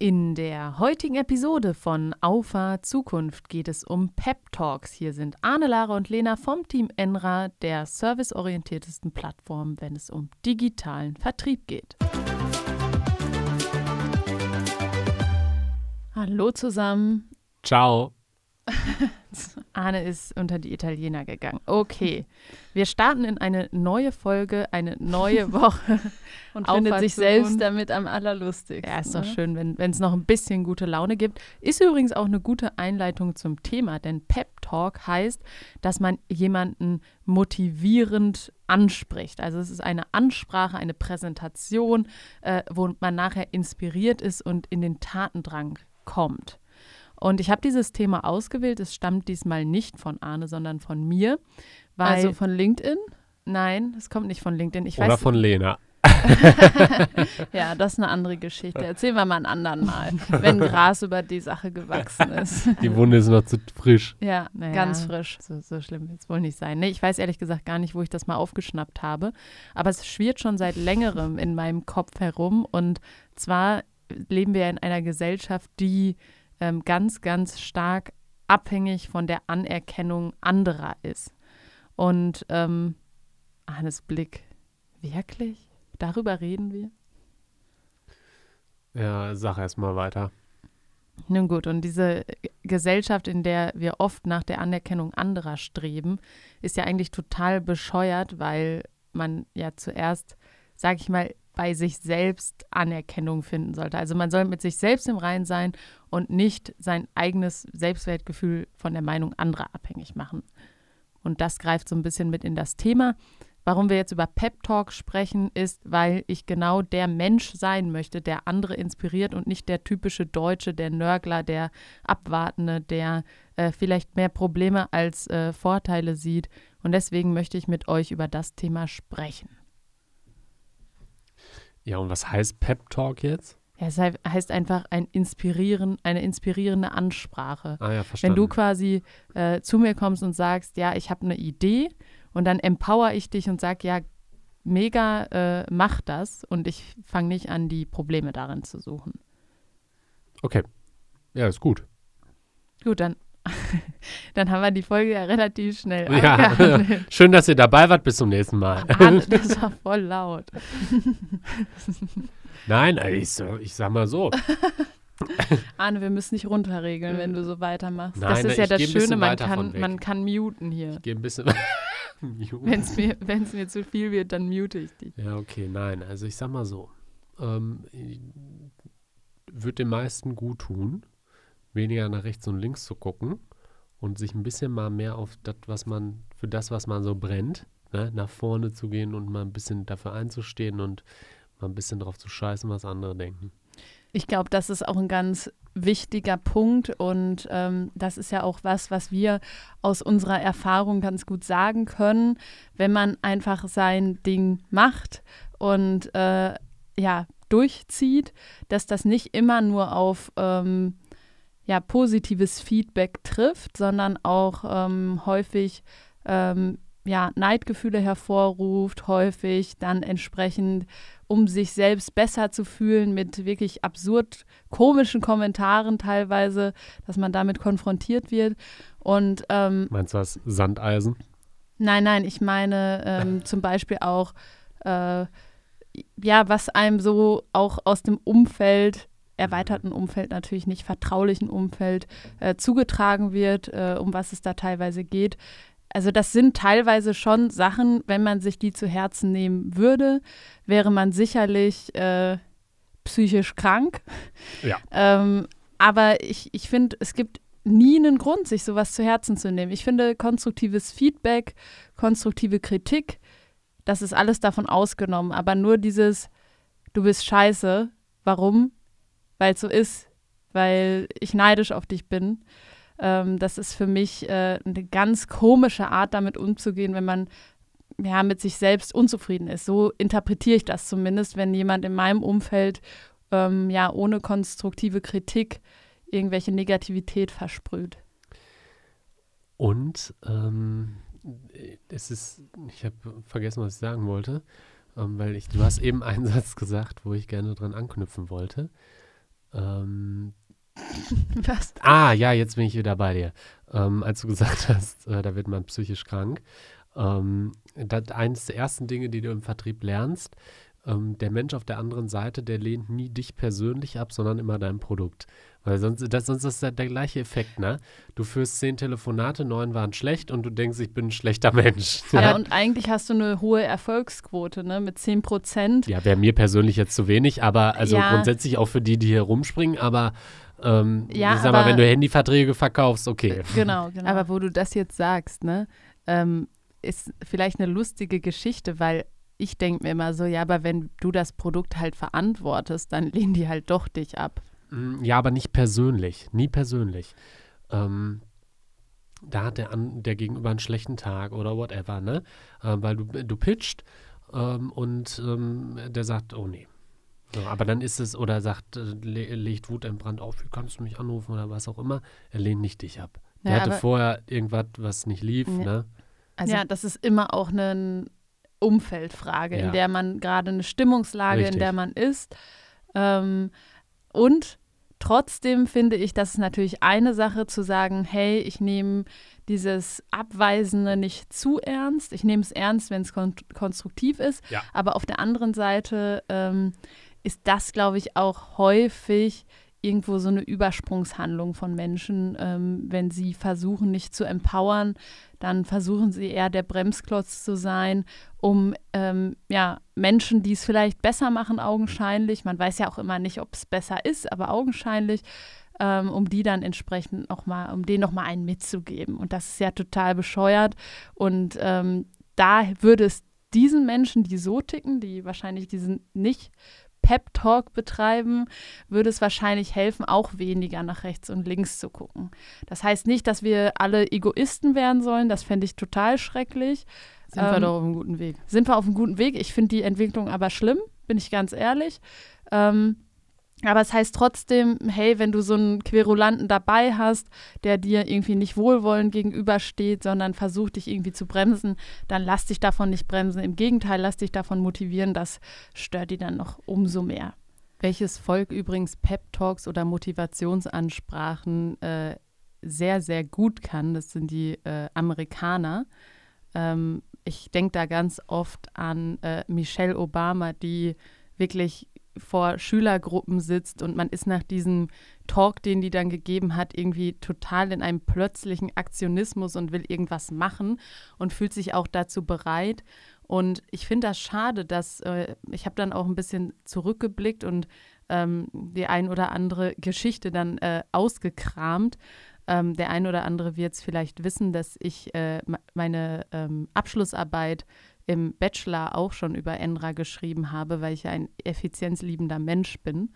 In der heutigen Episode von Aufa Zukunft geht es um Pep Talks. Hier sind Arne, Lara und Lena vom Team Enra, der serviceorientiertesten Plattform, wenn es um digitalen Vertrieb geht. Hallo zusammen. Ciao. Arne ist unter die Italiener gegangen. Okay, wir starten in eine neue Folge, eine neue Woche. Und findet sich selbst damit am allerlustigsten. Ja, ist doch ne? schön, wenn es noch ein bisschen gute Laune gibt. Ist übrigens auch eine gute Einleitung zum Thema, denn Pep Talk heißt, dass man jemanden motivierend anspricht. Also es ist eine Ansprache, eine Präsentation, äh, wo man nachher inspiriert ist und in den Tatendrang kommt. Und ich habe dieses Thema ausgewählt. Es stammt diesmal nicht von Arne, sondern von mir. also von LinkedIn? Nein, es kommt nicht von LinkedIn. Ich Oder weiß, von Lena. ja, das ist eine andere Geschichte. Erzählen wir mal einen anderen Mal, wenn Gras über die Sache gewachsen ist. Die Wunde ist noch zu frisch. Ja, naja, ganz frisch. So, so schlimm wird es wohl nicht sein. Nee, ich weiß ehrlich gesagt gar nicht, wo ich das mal aufgeschnappt habe. Aber es schwirrt schon seit längerem in meinem Kopf herum. Und zwar leben wir in einer Gesellschaft, die ähm, ganz, ganz stark abhängig von der Anerkennung anderer ist. Und ähm, Hannes Blick, wirklich? Darüber reden wir? Ja, sag erst mal weiter. Nun gut, und diese Gesellschaft, in der wir oft nach der Anerkennung anderer streben, ist ja eigentlich total bescheuert, weil man ja zuerst, sag ich mal, bei sich selbst Anerkennung finden sollte. Also man soll mit sich selbst im Rein sein und nicht sein eigenes Selbstwertgefühl von der Meinung anderer abhängig machen. Und das greift so ein bisschen mit in das Thema. Warum wir jetzt über Pep Talk sprechen, ist, weil ich genau der Mensch sein möchte, der andere inspiriert und nicht der typische Deutsche, der Nörgler, der Abwartende, der äh, vielleicht mehr Probleme als äh, Vorteile sieht. Und deswegen möchte ich mit euch über das Thema sprechen. Ja, und was heißt Pep Talk jetzt? Ja, es heißt einfach ein inspirieren, eine inspirierende Ansprache. Ah ja, verstanden. Wenn du quasi äh, zu mir kommst und sagst, ja, ich habe eine Idee und dann empower ich dich und sage, ja, mega, äh, mach das und ich fange nicht an, die Probleme darin zu suchen. Okay. Ja, ist gut. Gut, dann Dann haben wir die Folge ja relativ schnell Ja, schön, dass ihr dabei wart. Bis zum nächsten Mal. Mann, das war voll laut. Nein, ich, ich sag mal so. Arne, wir müssen nicht runterregeln, wenn du so weitermachst. Nein, das ist ja das Schöne, man kann, man kann muten hier. Ich gehe ein bisschen. Wenn es mir, mir zu viel wird, dann mute ich dich. Ja, okay, nein. Also ich sag mal so. Ähm, wird den meisten gut tun, weniger nach rechts und links zu gucken und sich ein bisschen mal mehr auf das, was man, für das, was man so brennt, ne, nach vorne zu gehen und mal ein bisschen dafür einzustehen und mal ein bisschen drauf zu scheißen, was andere denken. Ich glaube, das ist auch ein ganz wichtiger Punkt und ähm, das ist ja auch was, was wir aus unserer Erfahrung ganz gut sagen können, wenn man einfach sein Ding macht und äh, ja durchzieht, dass das nicht immer nur auf ähm, ja, positives Feedback trifft, sondern auch ähm, häufig ähm, ja, Neidgefühle hervorruft, häufig dann entsprechend, um sich selbst besser zu fühlen, mit wirklich absurd komischen Kommentaren teilweise, dass man damit konfrontiert wird. Und, ähm, Meinst du was? Sandeisen? Nein, nein, ich meine ähm, zum Beispiel auch, äh, ja, was einem so auch aus dem Umfeld erweiterten Umfeld natürlich nicht vertraulichen Umfeld äh, zugetragen wird, äh, um was es da teilweise geht. Also das sind teilweise schon Sachen, wenn man sich die zu Herzen nehmen würde, wäre man sicherlich äh, psychisch krank. Ja. Ähm, aber ich, ich finde, es gibt nie einen Grund, sich sowas zu Herzen zu nehmen. Ich finde, konstruktives Feedback, konstruktive Kritik, das ist alles davon ausgenommen. Aber nur dieses, du bist scheiße, warum? Weil es so ist, weil ich neidisch auf dich bin. Ähm, das ist für mich äh, eine ganz komische Art, damit umzugehen, wenn man ja mit sich selbst unzufrieden ist. So interpretiere ich das zumindest, wenn jemand in meinem Umfeld ähm, ja ohne konstruktive Kritik irgendwelche Negativität versprüht. Und ähm, es ist, ich habe vergessen, was ich sagen wollte, ähm, weil ich, du hast eben einen Satz gesagt, wo ich gerne dran anknüpfen wollte. Ähm, Was? ah, ja, jetzt bin ich wieder bei dir. Ähm, als du gesagt hast, äh, da wird man psychisch krank. Ähm, das, eines der ersten Dinge, die du im Vertrieb lernst, ähm, der Mensch auf der anderen Seite, der lehnt nie dich persönlich ab, sondern immer dein Produkt. Weil sonst, das, sonst ist das der gleiche Effekt, ne? Du führst zehn Telefonate, neun waren schlecht und du denkst, ich bin ein schlechter Mensch. Aber Ja, und eigentlich hast du eine hohe Erfolgsquote, ne? Mit 10 Prozent. ja wäre mir persönlich jetzt zu wenig, aber also Ja. grundsätzlich auch für die, die hier rumspringen, aber ähm, Ja, ich sag mal, aber- wenn du Handyverträge verkaufst, okay. Genau, genau. Aber wo du das jetzt sagst, ne, ähm, ist vielleicht eine lustige Geschichte, weil ich denke mir immer so, ja, aber wenn du das Produkt halt verantwortest, dann lehnen die halt doch dich ab. Mm, Ja, aber nicht persönlich. Nie persönlich. Ähm, da hat der, an, der Gegenüber einen schlechten Tag oder whatever, ne? Ähm, weil du, du pitcht ähm, und ähm, der sagt, oh nee. So, aber dann ist es, oder sagt, äh, le legt Wut im Brand auf, wie kannst du mich anrufen oder was auch immer. Er lehnt nicht dich ab. Der Ja, hatte aber- vorher irgendwas, was nicht lief, Ja. ne? Also ja, das ist immer auch eine Umfeldfrage, Ja. in der man gerade eine Stimmungslage, Richtig. in der man ist. Ähm, und trotzdem finde ich, das ist natürlich eine Sache zu sagen, hey, ich nehme dieses Abweisende nicht zu ernst. Ich nehme es ernst, wenn es kon konstruktiv ist. Ja. Aber auf der anderen Seite ähm, ist das, glaube ich, auch häufig irgendwo so eine Übersprungshandlung von Menschen, ähm, wenn sie versuchen, nicht zu empowern, dann versuchen sie eher der Bremsklotz zu sein, um ähm, ja, Menschen, die es vielleicht besser machen, augenscheinlich, man weiß ja auch immer nicht, ob es besser ist, aber augenscheinlich, ähm, um die dann entsprechend nochmal, um denen nochmal einen mitzugeben. Und das ist ja total bescheuert. Und ähm, da würde es diesen Menschen, die so ticken, die wahrscheinlich diesen nicht Pep-Talk betreiben, würde es wahrscheinlich helfen, auch weniger nach rechts und links zu gucken. Das heißt nicht, dass wir alle Egoisten werden sollen, das fände ich total schrecklich. sind wir ähm, doch auf einem guten Weg. Sind wir auf einem guten Weg? Ich finde die Entwicklung aber schlimm, bin ich ganz ehrlich. Ähm, aber es heißt trotzdem, hey, wenn du so einen Querulanten dabei hast, der dir irgendwie nicht wohlwollend gegenübersteht, sondern versucht, dich irgendwie zu bremsen, dann lass dich davon nicht bremsen. Im Gegenteil, lass dich davon motivieren. Das stört die dann noch umso mehr. Welches Volk übrigens Pep-Talks oder Motivationsansprachen äh, sehr, sehr gut kann, das sind die äh, Amerikaner. Ähm, ich denke da ganz oft an äh, Michelle Obama, die wirklich vor Schülergruppen sitzt und man ist nach diesem Talk, den die dann gegeben hat, irgendwie total in einem plötzlichen Aktionismus und will irgendwas machen und fühlt sich auch dazu bereit. Und ich finde das schade, dass äh, ich habe dann auch ein bisschen zurückgeblickt und ähm, die ein oder andere Geschichte dann äh, ausgekramt. Ähm, der ein oder andere wird es vielleicht wissen, dass ich äh, me- meine ähm, Abschlussarbeit im Bachelor auch schon über Enra geschrieben habe, weil ich ja ein effizienzliebender Mensch bin.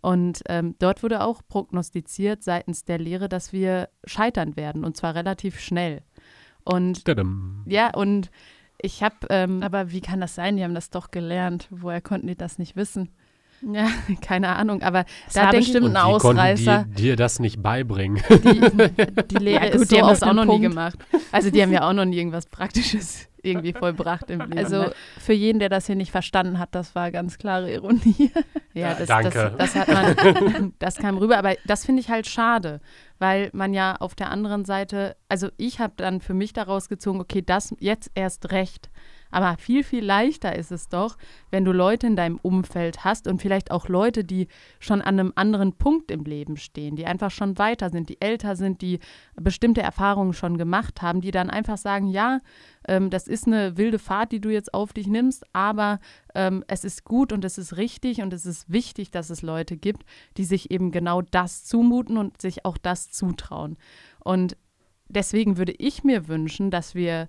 Und ähm, dort wurde auch prognostiziert seitens der Lehre, dass wir scheitern werden und zwar relativ schnell. Und Tadam. ja, und ich habe ähm, Aber wie kann das sein? Die haben das doch gelernt. Woher konnten die das nicht wissen? ja, keine Ahnung, aber Das Da war denk ich- bestimmt Und ein wie konnten Ausreißer. die dir das nicht beibringen? Die, die Lehre ja, gut, ist die so haben auf das auch noch Punkt. nie gemacht. Also die haben ja auch noch nie irgendwas Praktisches irgendwie vollbracht im Leben. Also ne? für jeden, der das hier nicht verstanden hat, das war ganz klare Ironie. Ja, Ja, das, danke. Das, das hat man, das kam rüber, aber das finde ich halt schade, weil man ja auf der anderen Seite, also ich habe dann für mich daraus gezogen, okay, das jetzt erst recht. Aber viel, viel leichter ist es doch, wenn du Leute in deinem Umfeld hast und vielleicht auch Leute, die schon an einem anderen Punkt im Leben stehen, die einfach schon weiter sind, die älter sind, die bestimmte Erfahrungen schon gemacht haben, die dann einfach sagen, ja, ähm, das ist eine wilde Fahrt, die du jetzt auf dich nimmst, aber ähm, es ist gut und es ist richtig und es ist wichtig, dass es Leute gibt, die sich eben genau das zumuten und sich auch das zutrauen. Und deswegen würde ich mir wünschen, dass wir,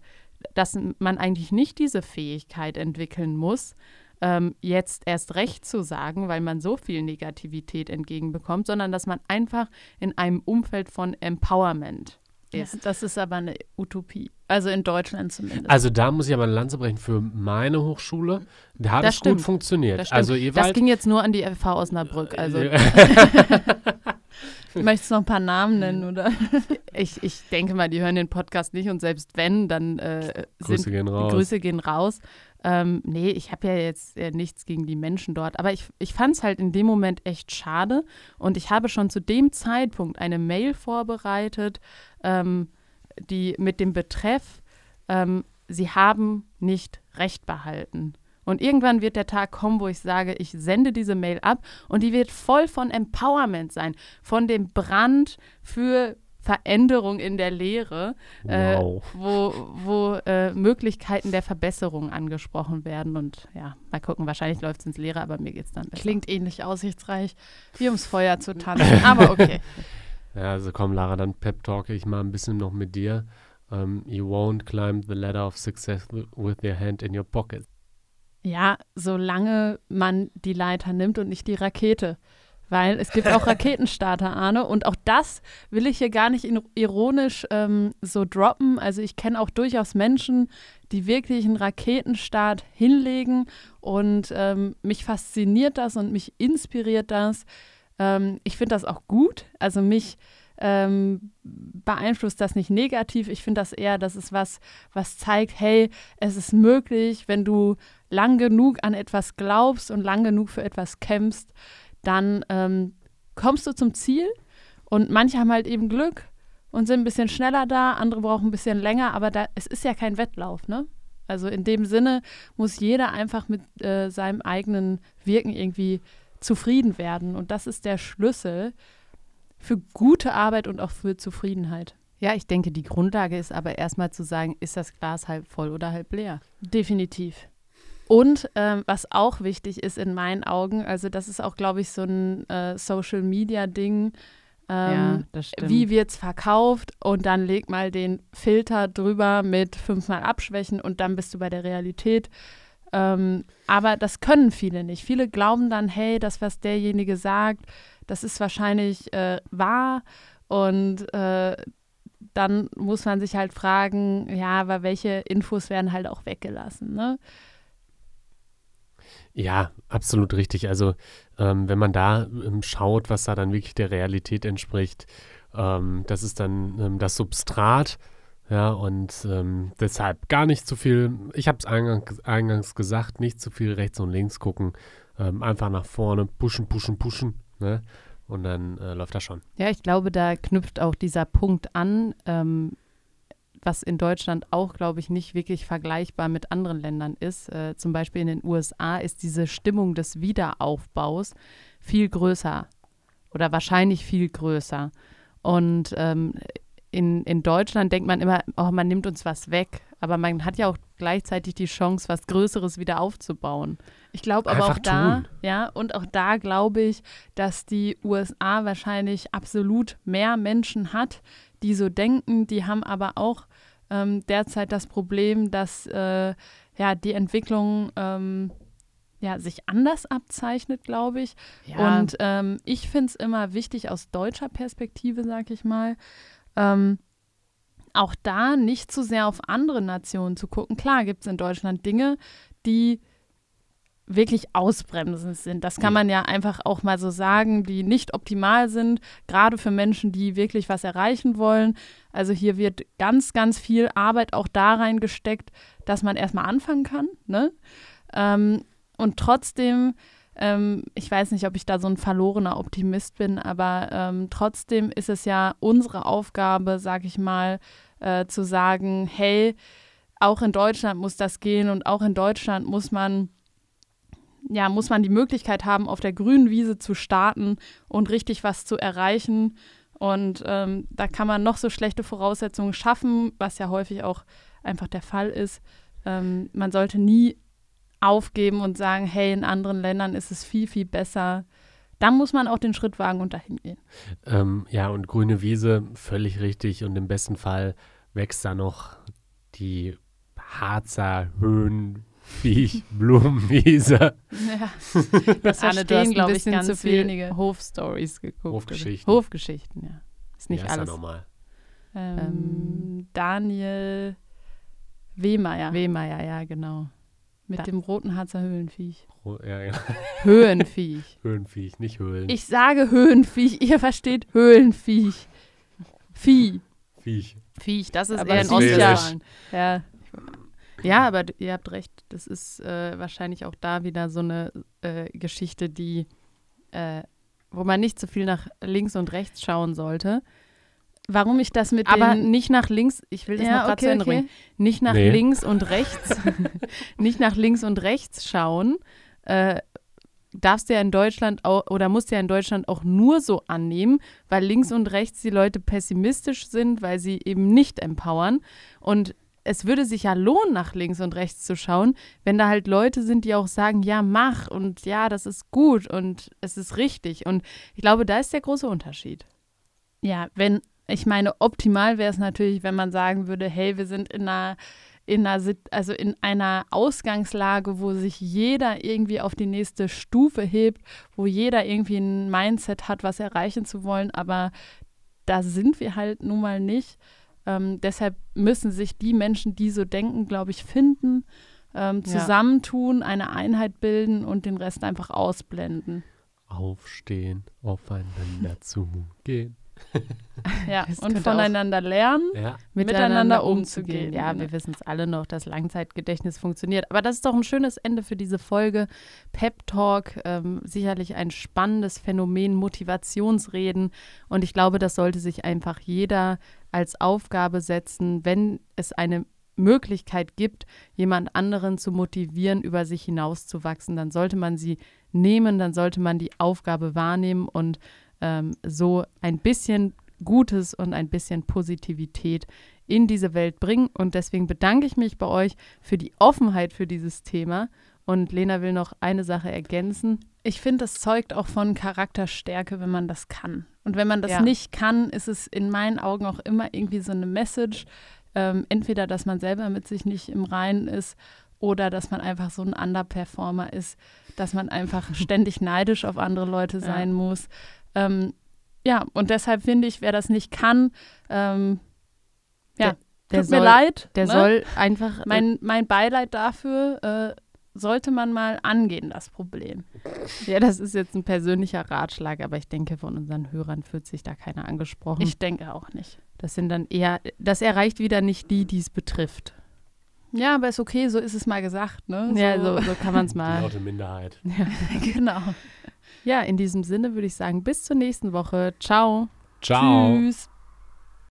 dass man eigentlich nicht diese Fähigkeit entwickeln muss, ähm, jetzt erst recht zu sagen, weil man so viel Negativität entgegenbekommt, sondern dass man einfach in einem Umfeld von Empowerment Ja, ist. das ist aber eine Utopie. Also in Deutschland zumindest. Also da muss ich aber eine Lanze brechen für meine Hochschule. Da hat Das es stimmt. gut funktioniert. Das, stimmt. also das Ewald, ging jetzt nur an die FH Osnabrück. Also Möchtest du noch ein paar Namen nennen, oder? ich, ich denke mal, die hören den Podcast nicht und selbst wenn, dann äh, Grüße sind gehen raus. Grüße gehen raus. Ähm, nee, ich habe ja jetzt äh, nichts gegen die Menschen dort, aber ich, ich fand es halt in dem Moment echt schade und ich habe schon zu dem Zeitpunkt eine Mail vorbereitet, ähm, die mit dem Betreff, ähm, sie haben nicht Recht behalten. Und irgendwann wird der Tag kommen, wo ich sage, ich sende diese Mail ab und die wird voll von Empowerment sein, von dem Brand für Veränderung in der Lehre, äh, Wow. wo, wo äh, Möglichkeiten der Verbesserung angesprochen werden. Und ja, mal gucken, wahrscheinlich läuft es ins Leere, aber mir geht es dann besser. Klingt ähnlich aussichtsreich, wie ums Feuer zu tanzen. Aber okay. Ja, also komm, Lara, dann pep-talke ich mal ein bisschen noch mit dir. Ähm, you won't climb the ladder of success with your hand in your pocket. Ja, solange man die Leiter nimmt und nicht die Rakete. Weil es gibt auch Raketenstarter, Arne. Und auch das will ich hier gar nicht ironisch ähm, so droppen. Also ich kenne auch durchaus Menschen, die wirklich einen Raketenstart hinlegen. Und ähm, mich fasziniert das und mich inspiriert das. Ähm, ich finde das auch gut. Also mich ähm, beeinflusst das nicht negativ. Ich finde das eher, das ist was, was zeigt, hey, es ist möglich, wenn du lang genug an etwas glaubst und lang genug für etwas kämpfst, dann ähm, kommst du zum Ziel. Und manche haben halt eben Glück und sind ein bisschen schneller da, andere brauchen ein bisschen länger, aber da, es ist ja kein Wettlauf, ne? Also in dem Sinne muss jeder einfach mit äh, seinem eigenen Wirken irgendwie zufrieden werden. Und das ist der Schlüssel für gute Arbeit und auch für Zufriedenheit. Ja, ich denke, die Grundlage ist aber erstmal zu sagen, ist das Glas halb voll oder halb leer? Definitiv. Und ähm, was auch wichtig ist in meinen Augen, also das ist auch, glaube ich, so ein äh, Social-Media-Ding. Ähm, stimmt. wie wird es verkauft und dann leg mal den Filter drüber mit fünfmal abschwächen und dann bist du bei der Realität. Ähm, aber das können viele nicht. Viele glauben dann, hey, das, was derjenige sagt, das ist wahrscheinlich äh, wahr und äh, dann muss man sich halt fragen, ja, aber welche Infos werden halt auch weggelassen, ne? Ja, absolut richtig. Also ähm, wenn man da ähm, schaut, was da dann wirklich der Realität entspricht, ähm, das ist dann ähm, das Substrat. Ja, und ähm, deshalb gar nicht zu viel, ich habe es eingangs, eingangs gesagt, nicht zu viel rechts und links gucken. Ähm, einfach nach vorne, pushen, pushen, pushen. Ne? Und dann äh, läuft das schon. Ja, ich glaube, da knüpft auch dieser Punkt an, ähm, was in Deutschland auch, glaube ich, nicht wirklich vergleichbar mit anderen Ländern ist. Äh, zum Beispiel in den USA ist diese Stimmung des Wiederaufbaus viel größer oder wahrscheinlich viel größer. Und ähm, in, in Deutschland denkt man immer, oh, man nimmt uns was weg. Aber man hat ja auch gleichzeitig die Chance, was Größeres wieder aufzubauen. Ich glaube aber auch da, tun. ja, und auch da glaube ich, dass die USA wahrscheinlich absolut mehr Menschen hat, die so denken. Die haben aber auch ähm, derzeit das Problem, dass äh, ja die Entwicklung ähm, ja, sich anders abzeichnet, glaube ich. Und ähm, ich finde es immer wichtig aus deutscher Perspektive, sag ich mal, ähm, auch da nicht zu sehr auf andere Nationen zu gucken. Klar gibt es in Deutschland Dinge, die wirklich ausbremsend sind. Das kann man ja einfach auch mal so sagen, die nicht optimal sind, gerade für Menschen, die wirklich was erreichen wollen. Also hier wird ganz, ganz viel Arbeit auch da reingesteckt, dass man erstmal anfangen kann. Ne? Ähm, und trotzdem, ähm, ich weiß nicht, ob ich da so ein verlorener Optimist bin, aber ähm, trotzdem ist es ja unsere Aufgabe, sag ich mal, äh, zu sagen, hey, auch in Deutschland muss das gehen und auch in Deutschland muss man ja, muss man die Möglichkeit haben, auf der grünen Wiese zu starten und richtig was zu erreichen. Und ähm, da kann man noch so schlechte Voraussetzungen schaffen, was ja häufig auch einfach der Fall ist. Ähm, man sollte nie aufgeben und sagen, hey, in anderen Ländern ist es viel, viel besser. Dann muss man auch den Schritt wagen und dahin gehen. Ähm, ja, und grüne Wiese, völlig richtig. Und im besten Fall wächst da noch die Harzer Höhenviech Blumenwiese. Ja, das Arne, du verstehen, hast ein glaube ich, bisschen ganz zu viel wenige. Hofstories geguckt. oder? Hofgeschichten. Hofgeschichten, ja. Ist nicht ja, ist ja alles. normal. Ähm, Daniel Wehmeier Wehmeier, ja, genau. mit Da- dem roten Harzer Höhlenviech. Oh, ja, ja. Höhenviech. Höhenviech, nicht Höhlen. Ich sage Höhenviech, ihr versteht Höhlenviech. Vieh. Viech. Viech, das ist Aber eher in. Ostwestfalen. Ja. Ja, aber ihr habt recht. Das ist äh, wahrscheinlich auch da wieder so eine äh, Geschichte, die, äh, wo man nicht so viel nach links und rechts schauen sollte. Warum ich das mit Aber den nicht nach links, ich will das noch gerade zu Ende bringen. Nicht nach Nee. links und rechts, nicht nach links und rechts schauen. Äh, darfst du ja in Deutschland auch, oder musst du ja in Deutschland auch nur so annehmen, weil links und rechts die Leute pessimistisch sind, weil sie eben nicht empowern. Und es würde sich ja lohnen, nach links und rechts zu schauen, wenn da halt Leute sind, die auch sagen, ja, mach und ja, das ist gut und es ist richtig. Und ich glaube, da ist der große Unterschied. Ja, wenn, ich meine, optimal wäre es natürlich, wenn man sagen würde, hey, wir sind in einer, in einer, also in einer Ausgangslage, wo sich jeder irgendwie auf die nächste Stufe hebt, wo jeder irgendwie ein Mindset hat, was erreichen zu wollen, aber da sind wir halt nun mal nicht. Ähm, deshalb müssen sich die Menschen, die so denken, glaube ich, finden, ähm, Ja. zusammentun, eine Einheit bilden und den Rest einfach ausblenden. Aufstehen, aufeinander zugehen. Ja, Das und voneinander lernen. Ja, Miteinander umzugehen. Ja, wir wissen es alle noch, dass Langzeitgedächtnis funktioniert. Aber das ist doch ein schönes Ende für diese Folge. Pep Talk, ähm, sicherlich ein spannendes Phänomen, Motivationsreden. Und ich glaube, das sollte sich einfach jeder als Aufgabe setzen, wenn es eine Möglichkeit gibt, jemand anderen zu motivieren, über sich hinauszuwachsen, dann sollte man sie nehmen, dann sollte man die Aufgabe wahrnehmen und ähm, so ein bisschen Gutes und ein bisschen Positivität in diese Welt bringen. Und deswegen bedanke ich mich bei euch für die Offenheit für dieses Thema. Und Lena will noch eine Sache ergänzen. Ich finde, das zeugt auch von Charakterstärke, wenn man das kann. Und wenn man das Ja. nicht kann, ist es in meinen Augen auch immer irgendwie so eine Message. Ähm, entweder, dass man selber mit sich nicht im Reinen ist oder dass man einfach so ein Underperformer ist, dass man einfach ständig neidisch auf andere Leute Ja. sein muss. Ähm, ja, und deshalb finde ich, wer das nicht kann, ähm, ja, Der tut mir soll- leid. Der ne? soll einfach. äh, mein, mein Beileid dafür äh, sollte man mal angehen, das Problem. ja, das ist jetzt ein persönlicher Ratschlag, aber ich denke, von unseren Hörern fühlt sich da keiner angesprochen. Ich denke auch nicht. das sind dann eher, das erreicht wieder nicht die, die es betrifft. Ja, aber ist okay, so ist es mal gesagt, ne? Ja, so, so kann man es die mal. laute Minderheit. genau. Ja, in diesem Sinne würde ich sagen, bis zur nächsten Woche. Ciao. Ciao. Tschüss.